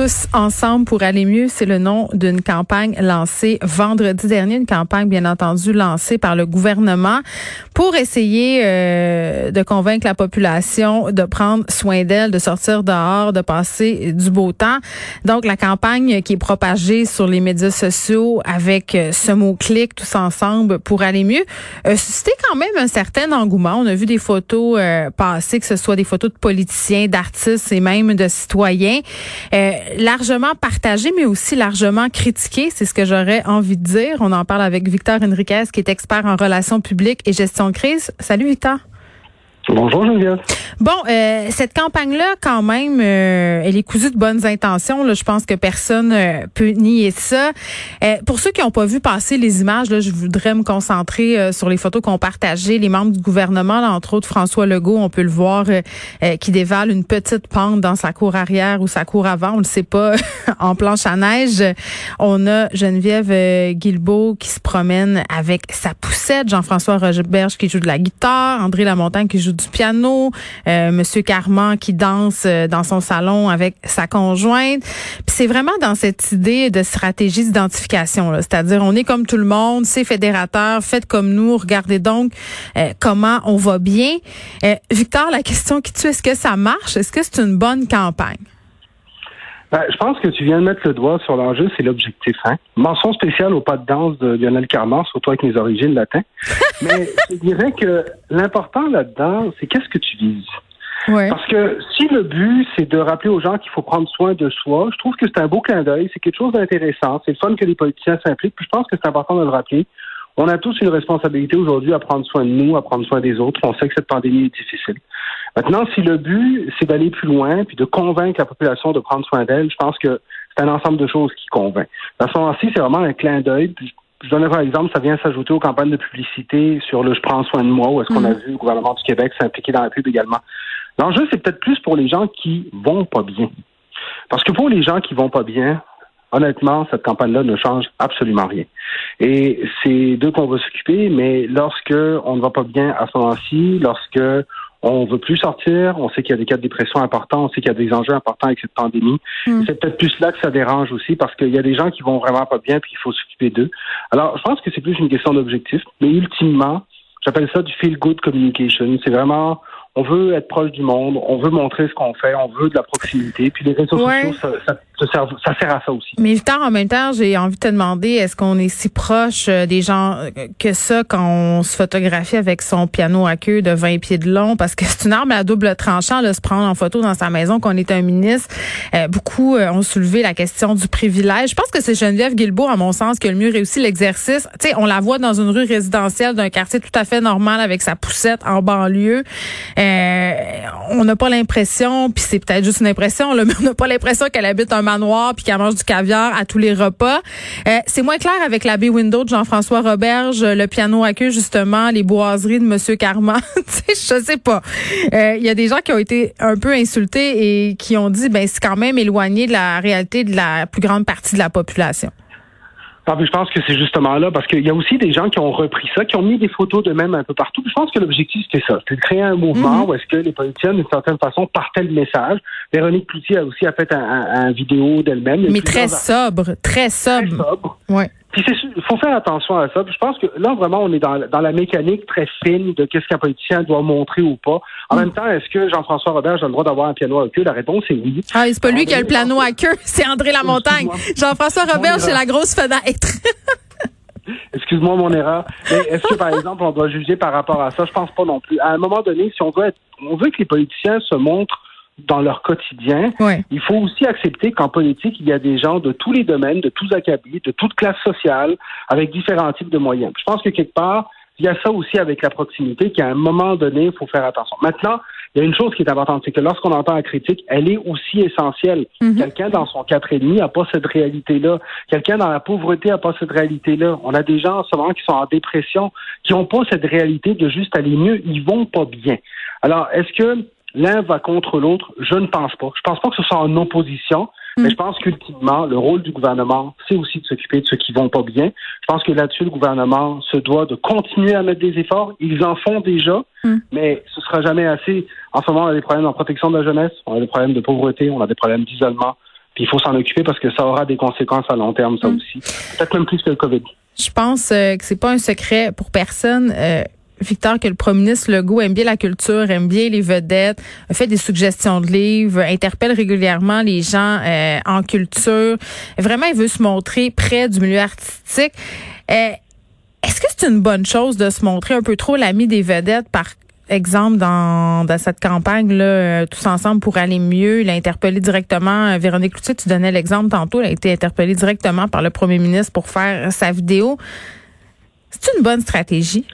Tous ensemble pour aller mieux, c'est le nom d'une campagne lancée vendredi dernier, une campagne bien entendu lancée par le gouvernement pour essayer euh, de convaincre la population de prendre soin d'elle, de sortir dehors, de passer du beau temps. Donc la campagne qui est propagée sur les médias sociaux avec euh, ce mot-clic tous ensemble pour aller mieux, euh, suscité quand même un certain engouement. On a vu des photos euh, passer, que ce soit des photos de politiciens, d'artistes et même de citoyens. Euh, largement partagé, mais aussi largement critiqué. C'est ce que j'aurais envie de dire. On en parle avec Victor Henriquez, qui est expert en relations publiques et gestion de crise. Salut, Victor. Bonjour Geneviève. Bon, euh, cette campagne-là, quand même, euh, elle est cousue de bonnes intentions. Là, je pense que personne euh, peut nier ça. Euh, pour ceux qui n'ont pas vu passer les images, là, je voudrais me concentrer euh, sur les photos qu'ont partagées les membres du gouvernement, là, entre autres François Legault. On peut le voir qui dévale une petite pente dans sa cour arrière ou sa cour avant, on le sait pas, en planche à neige. On a Geneviève Guilbeault qui se promène avec sa Jean-François Rogerberge qui joue de la guitare, André Lamontagne qui joue du piano, euh, Monsieur Carman qui danse euh, dans son salon avec sa conjointe. Puis c'est vraiment dans cette idée de stratégie d'identification, c'est-à-dire on est comme tout le monde, c'est fédérateur, faites comme nous, regardez donc euh, comment on va bien. Euh, Victor, la question qui tue, est-ce que ça marche? Est-ce que c'est une bonne campagne? Ben, je pense que tu viens de mettre le doigt sur l'enjeu, c'est l'objectif. Hein? Mention spéciale au pas de danse de Lionel Carman, surtout avec mes origines latines. Mais je dirais que l'important là-dedans, c'est qu'est-ce que tu vises? Ouais. Parce que si le but, c'est de rappeler aux gens qu'il faut prendre soin de soi, je trouve que c'est un beau clin d'œil, c'est quelque chose d'intéressant. C'est le fun que les politiciens s'impliquent, puis je pense que c'est important de le rappeler. On a tous une responsabilité aujourd'hui à prendre soin de nous, à prendre soin des autres. On sait que cette pandémie est difficile. Maintenant, si le but, c'est d'aller plus loin, puis de convaincre la population de prendre soin d'elle, je pense que c'est un ensemble de choses qui convainc. À ce moment-ci, c'est vraiment un clin d'œil. Je donne un exemple, ça vient s'ajouter aux campagnes de publicité sur le je prends soin de moi, où est-ce qu'on a vu le gouvernement du Québec s'impliquer dans la pub également. L'enjeu, c'est peut-être plus pour les gens qui vont pas bien. Parce que pour les gens qui vont pas bien, honnêtement, cette campagne-là ne change absolument rien. Et c'est d'eux qu'on va s'occuper, mais lorsque on ne va pas bien à ce moment-ci, lorsque on veut plus sortir, on sait qu'il y a des cas de dépression importants, on sait qu'il y a des enjeux importants avec cette pandémie. Mm. C'est peut-être plus là que ça dérange aussi parce qu'il y a des gens qui vont vraiment pas bien puis il faut s'occuper d'eux. Alors, je pense que c'est plus une question d'objectif, mais ultimement, j'appelle ça du feel good communication. C'est vraiment on veut être proche du monde, on veut montrer ce qu'on fait, on veut de la proximité. Puis les réseaux Ouais. sociaux, ça, ça, ça sert, ça sert à ça aussi. Mais Victor, en même temps, j'ai envie de te demander, est-ce qu'on est si proche euh, des gens euh, que ça quand on se photographie avec son piano à queue de 20 pieds de long? Parce que c'est une arme à double tranchant de se prendre en photo dans sa maison qu'on est un ministre. Euh, beaucoup ont soulevé la question du privilège. Je pense que c'est Geneviève Guilbeault, à mon sens, qui a le mieux réussi l'exercice. Tu sais, on la voit dans une rue résidentielle d'un quartier tout à fait normal avec sa poussette en banlieue. Euh, on n'a pas l'impression, puis c'est peut-être juste une impression, là, mais on n'a pas l'impression qu'elle habite un puis qu'elle mange du caviar à tous les repas. Euh, c'est moins clair avec la baie window de Jean-François Roberge, le piano à queue justement, les boiseries de Monsieur Carman. je sais pas. Euh, Il y a des gens qui ont été un peu insultés et qui ont dit, ben c'est quand même éloigné de la réalité de la plus grande partie de la population. Ah, je pense que c'est justement là, parce qu'il y a aussi des gens qui ont repris ça, qui ont mis des photos d'eux-mêmes un peu partout. Je pense que l'objectif, c'était ça. C'était de créer un mouvement où est-ce que les politiciens, d'une certaine façon, partaient le message. Véronique Cloutier a aussi a fait un, un- un vidéo d'elle-même. Mais très sobre, très très sobre. sobre. Ouais. Puis il faut faire attention à ça. Puis je pense que là, vraiment, on est dans, dans la mécanique très fine de qu'est-ce qu'un politicien doit montrer ou pas. En Mm. même temps, est-ce que Jean-François Robert a le droit d'avoir un piano à queue? La réponse est oui. Ah, c'est pas lui qui a le piano à queue, c'est André Lamontagne. Jean-François Robert, c'est la grosse fenêtre. Excuse-moi mon erreur. Mais est-ce que, par exemple, on doit juger par rapport à ça? Je pense pas non plus. À un moment donné, si on veut être, on veut que les politiciens se montrent dans leur quotidien, Ouais. il faut aussi accepter qu'en politique, il y a des gens de tous les domaines, de tous acabits, de toutes classes sociales, avec différents types de moyens. Je pense que quelque part, il y a ça aussi avec la proximité, qu'à un moment donné, il faut faire attention. Maintenant, il y a une chose qui est importante, c'est que lorsqu'on entend la critique, elle est aussi essentielle. Mhm. Quelqu'un dans son quatre et demi n'a pas cette réalité-là. Quelqu'un dans la pauvreté n'a pas cette réalité-là. On a des gens en ce moment qui sont en dépression, qui n'ont pas cette réalité de juste aller mieux. Ils vont pas bien. Alors, est-ce que l'un va contre l'autre? Je ne pense pas. Je pense pas que ce soit en opposition. Mais je pense qu'ultimement, le rôle du gouvernement, c'est aussi de s'occuper de ceux qui vont pas bien. Je pense que là-dessus, le gouvernement se doit de continuer à mettre des efforts. Ils en font déjà, Mm. mais ce sera jamais assez. En ce moment, on a des problèmes en protection de la jeunesse, on a des problèmes de pauvreté, on a des problèmes d'isolement. Puis il faut s'en occuper parce que ça aura des conséquences à long terme, ça Mm. aussi. Peut-être même plus que le COVID. Je pense euh, que c'est pas un secret pour personne. euh, Victor, que le premier ministre Legault aime bien la culture, aime bien les vedettes, fait des suggestions de livres, interpelle régulièrement les gens euh, en culture. Vraiment, il veut se montrer près du milieu artistique. Euh, Est-ce que c'est une bonne chose de se montrer un peu trop l'ami des vedettes par exemple dans, dans cette campagne là euh, tous ensemble pour aller mieux? Il a interpellé directement euh, Véronique Cloutier tu donnais l'exemple tantôt elle a été interpellée directement par le premier ministre pour faire sa vidéo c'est une bonne stratégie?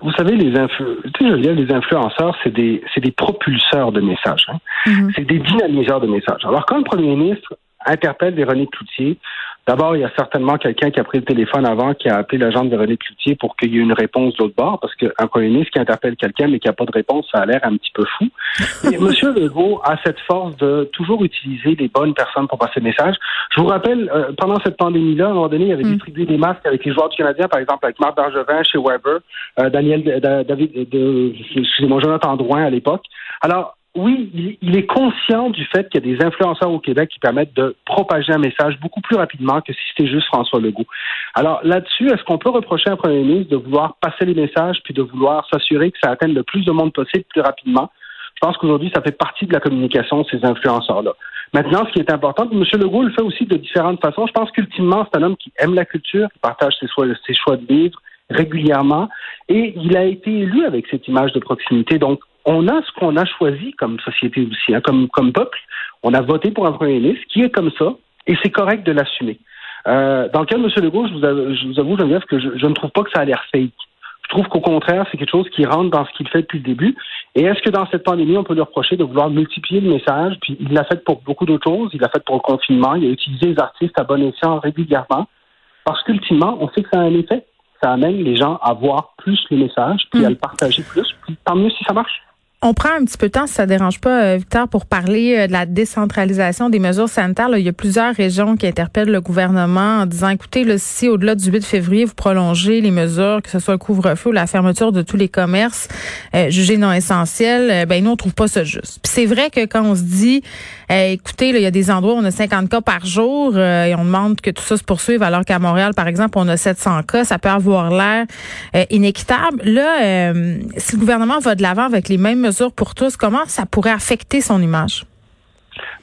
Vous savez, les influ... tu sais, Geneviève, les influenceurs, c'est des, c'est des propulseurs de messages. hein. Mhm. C'est des dynamiseurs de messages. Alors, quand le premier ministre interpelle Véronique Cloutier, d'abord, il y a certainement quelqu'un qui a pris le téléphone avant, qui a appelé l'agent de Véronique Cloutier pour qu'il y ait une réponse de l'autre bord, parce qu'un premier ministre qui interpelle quelqu'un mais qui n'a pas de réponse, ça a l'air un petit peu fou. Et M. Legault a cette force de toujours utiliser les bonnes personnes pour passer le message. Je vous rappelle, euh, pendant cette pandémie-là, à un moment donné, il avait Mm. distribué des masques avec les joueurs du Canadien, par exemple, avec Marc Bergevin chez Weber, euh, Daniel, de- David, de, excusez-moi, Jonathan Drouin à l'époque. Alors, oui, il, est conscient du fait qu'il y a des influenceurs au Québec qui permettent de propager un message beaucoup plus rapidement que si c'était juste François Legault. Alors là-dessus, est-ce qu'on peut reprocher à un premier ministre de vouloir passer les messages puis de vouloir s'assurer que ça atteigne le plus de monde possible plus rapidement? Je pense qu'aujourd'hui, ça fait partie de la communication ces influenceurs-là. Maintenant, ce qui est important, M. Legault le fait aussi de différentes façons. Je pense qu'ultimement, c'est un homme qui aime la culture, qui partage ses choix de vivre régulièrement, et il a été élu avec cette image de proximité. Donc, on a ce qu'on a choisi comme société aussi, hein, comme, comme peuple. On a voté pour un premier ministre qui est comme ça, et c'est correct de l'assumer. Euh, dans le cas de M. Legault, je vous, avoue, je vous avoue, Geneviève, que je, je ne trouve pas que ça a l'air fake. Je trouve qu'au contraire, c'est quelque chose qui rentre dans ce qu'il fait depuis le début. Et est-ce que dans cette pandémie, on peut lui reprocher de vouloir multiplier le message? Puis il l'a fait pour beaucoup d'autres choses. Il l'a fait pour le confinement. Il a utilisé les artistes à bon escient régulièrement. Parce qu'ultimement, on sait que ça a un effet. Ça amène les gens à voir plus le message, puis Mm. à le partager plus. Puis tant mieux si ça marche. On prend un petit peu de temps, si ça dérange pas, euh, Victor, pour parler euh, de la décentralisation des mesures sanitaires. Là, il y a plusieurs régions qui interpellent le gouvernement en disant, écoutez, là, si au-delà du 8 février, vous prolongez les mesures, que ce soit le couvre-feu ou la fermeture de tous les commerces euh, jugés non essentiels, ben nous, on trouve pas ça juste. Puis c'est vrai que quand on se dit, euh, écoutez, là, il y a des endroits où on a 50 cas par jour et on demande que tout ça se poursuive, alors qu'à Montréal, par exemple, on a 700 cas, ça peut avoir l'air inéquitable. Là, si le gouvernement va de l'avant avec les mêmes mesures pour tous, comment ça pourrait affecter son image?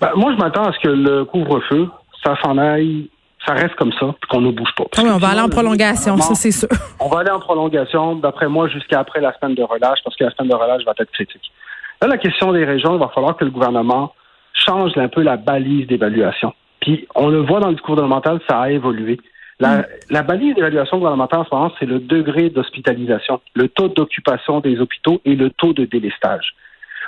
Ben, moi, je m'attends à ce que le couvre-feu, ça s'en aille, ça reste comme ça, puis qu'on ne bouge pas. Parce Ah oui, on va aller en prolongation, ça c'est sûr. On va aller en prolongation, d'après moi, jusqu'à après la semaine de relâche, parce que la semaine de relâche va être critique. Là, la question des régions, il va falloir que le gouvernement change un peu la balise d'évaluation. Puis, on le voit dans le discours gouvernemental, ça a évolué. La, la balise d'évaluation gouvernementale en ce moment, c'est le degré d'hospitalisation, le taux d'occupation des hôpitaux et le taux de délestage.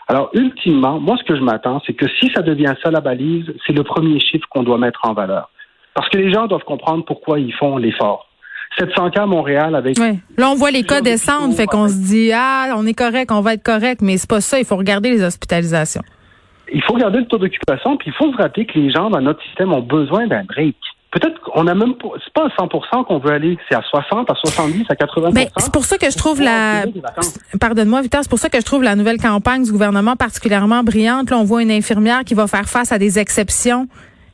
Alors, ultimement, moi, ce que je m'attends, c'est que si ça devient ça la balise, c'est le premier chiffre qu'on doit mettre en valeur. Parce que les gens doivent comprendre pourquoi ils font l'effort. 700 cas à Montréal avec Ouais. Là, on voit les cas descendre, fait qu'on se dit, ah, on est correct, on va être correct, mais c'est pas ça, il faut regarder les hospitalisations. il faut garder le taux d'occupation, puis il faut se rappeler que les gens dans notre système ont besoin d'un break. Peut-être qu'on a même pas, c'est pas à 100% qu'on veut aller, c'est à 60, à 70, à 80%. Ben, c'est pour ça que je trouve la, pardonne-moi, Victor, c'est pour ça que je trouve la nouvelle campagne du gouvernement particulièrement brillante. Là, on voit une infirmière qui va faire face à des exceptions.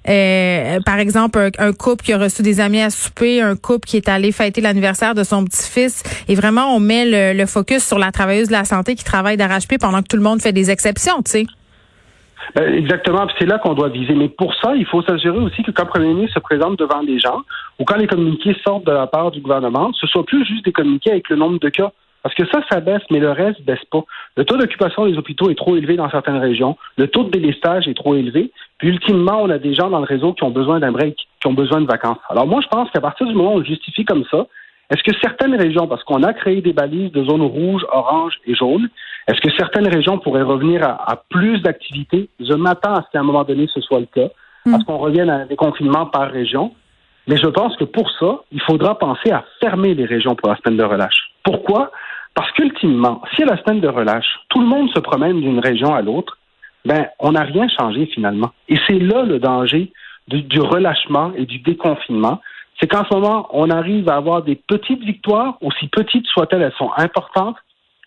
Euh, par exemple, un, un couple qui a reçu des amis à souper, un couple qui est allé fêter l'anniversaire de son petit-fils. Et vraiment, on met le, le focus sur la travailleuse de la santé qui travaille d'arrache-pied pendant que tout le monde fait des exceptions, tu sais. Ben, exactement, c'est là qu'on doit viser. Mais pour ça, il faut s'assurer aussi que quand le premier ministre se présente devant les gens, ou quand les communiqués sortent de la part du gouvernement, ce soit plus juste des communiqués avec le nombre de cas. Parce que ça, ça baisse, mais le reste baisse pas. Le taux d'occupation des hôpitaux est trop élevé dans certaines régions. Le taux de délestage est trop élevé. Puis ultimement, on a des gens dans le réseau qui ont besoin d'un break, qui ont besoin de vacances. Alors moi, je pense qu'à partir du moment où on le justifie comme ça, est-ce que certaines régions, parce qu'on a créé des balises de zones rouges, oranges et jaunes, est-ce que certaines régions pourraient revenir à, à plus d'activités? Je m'attends à ce qu'à un moment donné, ce soit le cas, à ce qu'on revienne à un déconfinement par région. Mais je pense que pour ça, il faudra penser à fermer les régions pour la semaine de relâche. Pourquoi? Parce qu'ultimement, si à la semaine de relâche, tout le monde se promène d'une région à l'autre, ben, on n'a rien changé finalement. Et c'est là le danger du, du relâchement et du déconfinement. C'est qu'en ce moment, on arrive à avoir des petites victoires, aussi petites soient-elles, elles sont importantes,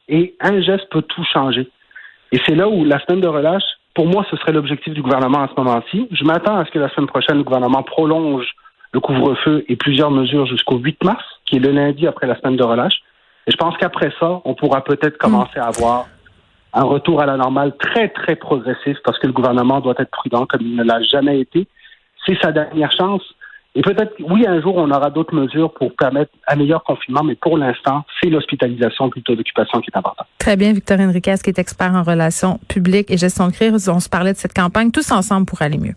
et un geste peut tout changer. Et c'est là où la semaine de relâche, pour moi, ce serait l'objectif du gouvernement à ce moment-ci. Je m'attends à ce que la semaine prochaine, le gouvernement prolonge le couvre-feu et plusieurs mesures jusqu'au 8 mars, qui est le lundi après la semaine de relâche. Et je pense qu'après ça, on pourra peut-être commencer à avoir un retour à la normale très, très progressif parce que le gouvernement doit être prudent comme il ne l'a jamais été. C'est sa dernière chance. Et peut-être, oui, un jour, on aura d'autres mesures pour permettre un meilleur confinement, mais pour l'instant, c'est l'hospitalisation plutôt d'occupation qui est importante. Très bien, Victorine Riquez, qui est expert en relations publiques et gestion de crise. On se parlait de cette campagne tous ensemble pour aller mieux.